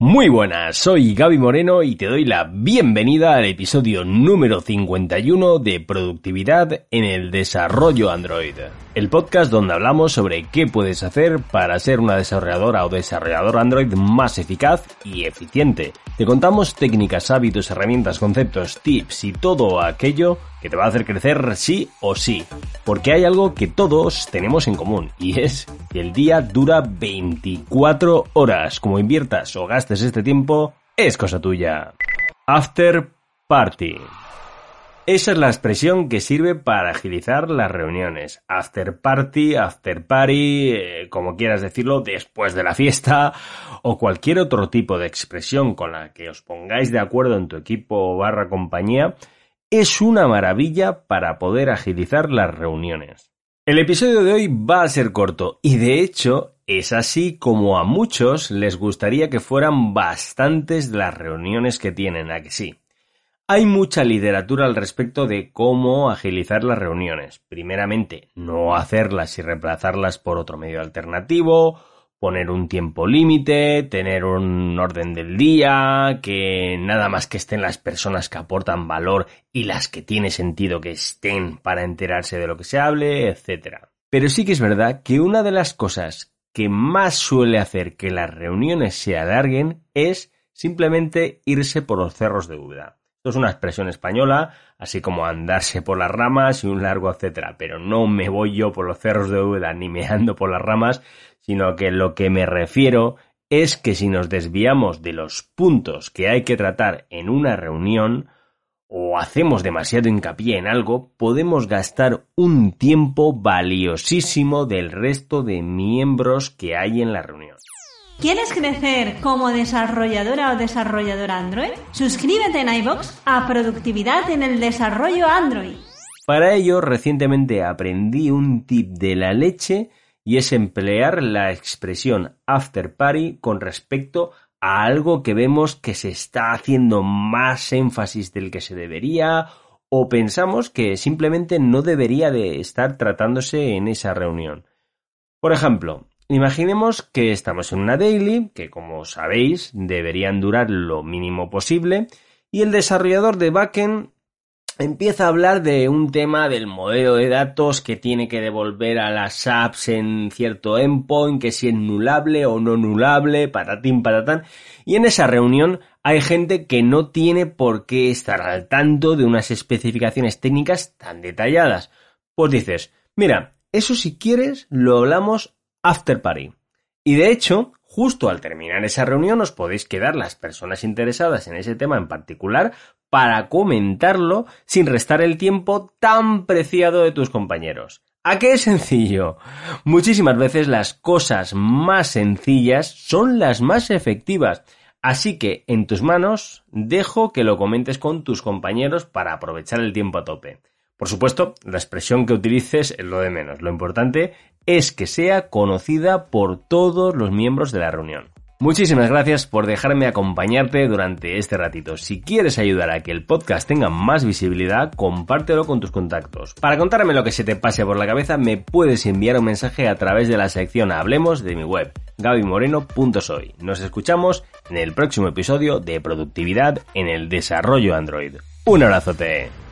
Muy buenas, soy Gaby Moreno y te doy la bienvenida al episodio número 51 de Productividad en el Desarrollo Android, el podcast donde hablamos sobre qué puedes hacer para ser una desarrolladora o desarrollador Android más eficaz y eficiente. Te contamos técnicas, hábitos, herramientas, conceptos, tips y todo aquello que te va a hacer crecer sí o sí. Porque hay algo que todos tenemos en común y es el día dura 24 horas. Como inviertas o gastes este tiempo, es cosa tuya. After Party. Esa es la expresión que sirve para agilizar las reuniones. After party, after party, eh, como quieras decirlo, después de la fiesta, o cualquier otro tipo de expresión con la que os pongáis de acuerdo en tu equipo barra compañía, es una maravilla para poder agilizar las reuniones. El episodio de hoy va a ser corto y de hecho es así como a muchos les gustaría que fueran bastantes las reuniones que tienen, a que sí. Hay mucha literatura al respecto de cómo agilizar las reuniones. Primeramente, no hacerlas y reemplazarlas por otro medio alternativo, poner un tiempo límite, tener un orden del día, que nada más que estén las personas que aportan valor y las que tiene sentido que estén para enterarse de lo que se hable, etc. Pero sí que es verdad que una de las cosas que más suele hacer que las reuniones se alarguen es simplemente irse por los cerros de duda. Esto es una expresión española, así como andarse por las ramas y un largo etcétera, pero no me voy yo por los cerros de duda ni me ando por las ramas, sino que lo que me refiero es que si nos desviamos de los puntos que hay que tratar en una reunión, o hacemos demasiado hincapié en algo, podemos gastar un tiempo valiosísimo del resto de miembros que hay en la reunión. ¿Quieres crecer como desarrolladora o desarrollador Android? Suscríbete en iBox a Productividad en el Desarrollo Android. Para ello, recientemente aprendí un tip de la leche y es emplear la expresión after party con respecto a algo que vemos que se está haciendo más énfasis del que se debería o pensamos que simplemente no debería de estar tratándose en esa reunión. Por ejemplo, Imaginemos que estamos en una daily, que como sabéis deberían durar lo mínimo posible, y el desarrollador de backend empieza a hablar de un tema del modelo de datos que tiene que devolver a las apps en cierto endpoint, que si es nulable o no nulable, patatín patatán. Y en esa reunión hay gente que no tiene por qué estar al tanto de unas especificaciones técnicas tan detalladas. Pues dices, mira, eso si quieres lo hablamos after party. Y de hecho, justo al terminar esa reunión os podéis quedar las personas interesadas en ese tema en particular para comentarlo sin restar el tiempo tan preciado de tus compañeros. ¿A qué es sencillo? Muchísimas veces las cosas más sencillas son las más efectivas. Así que en tus manos dejo que lo comentes con tus compañeros para aprovechar el tiempo a tope. Por supuesto, la expresión que utilices es lo de menos. Lo importante es que sea conocida por todos los miembros de la reunión. Muchísimas gracias por dejarme acompañarte durante este ratito. Si quieres ayudar a que el podcast tenga más visibilidad, compártelo con tus contactos. Para contarme lo que se te pase por la cabeza, me puedes enviar un mensaje a través de la sección Hablemos de mi web, gabymoreno.soy. Nos escuchamos en el próximo episodio de Productividad en el Desarrollo Android. Un abrazote.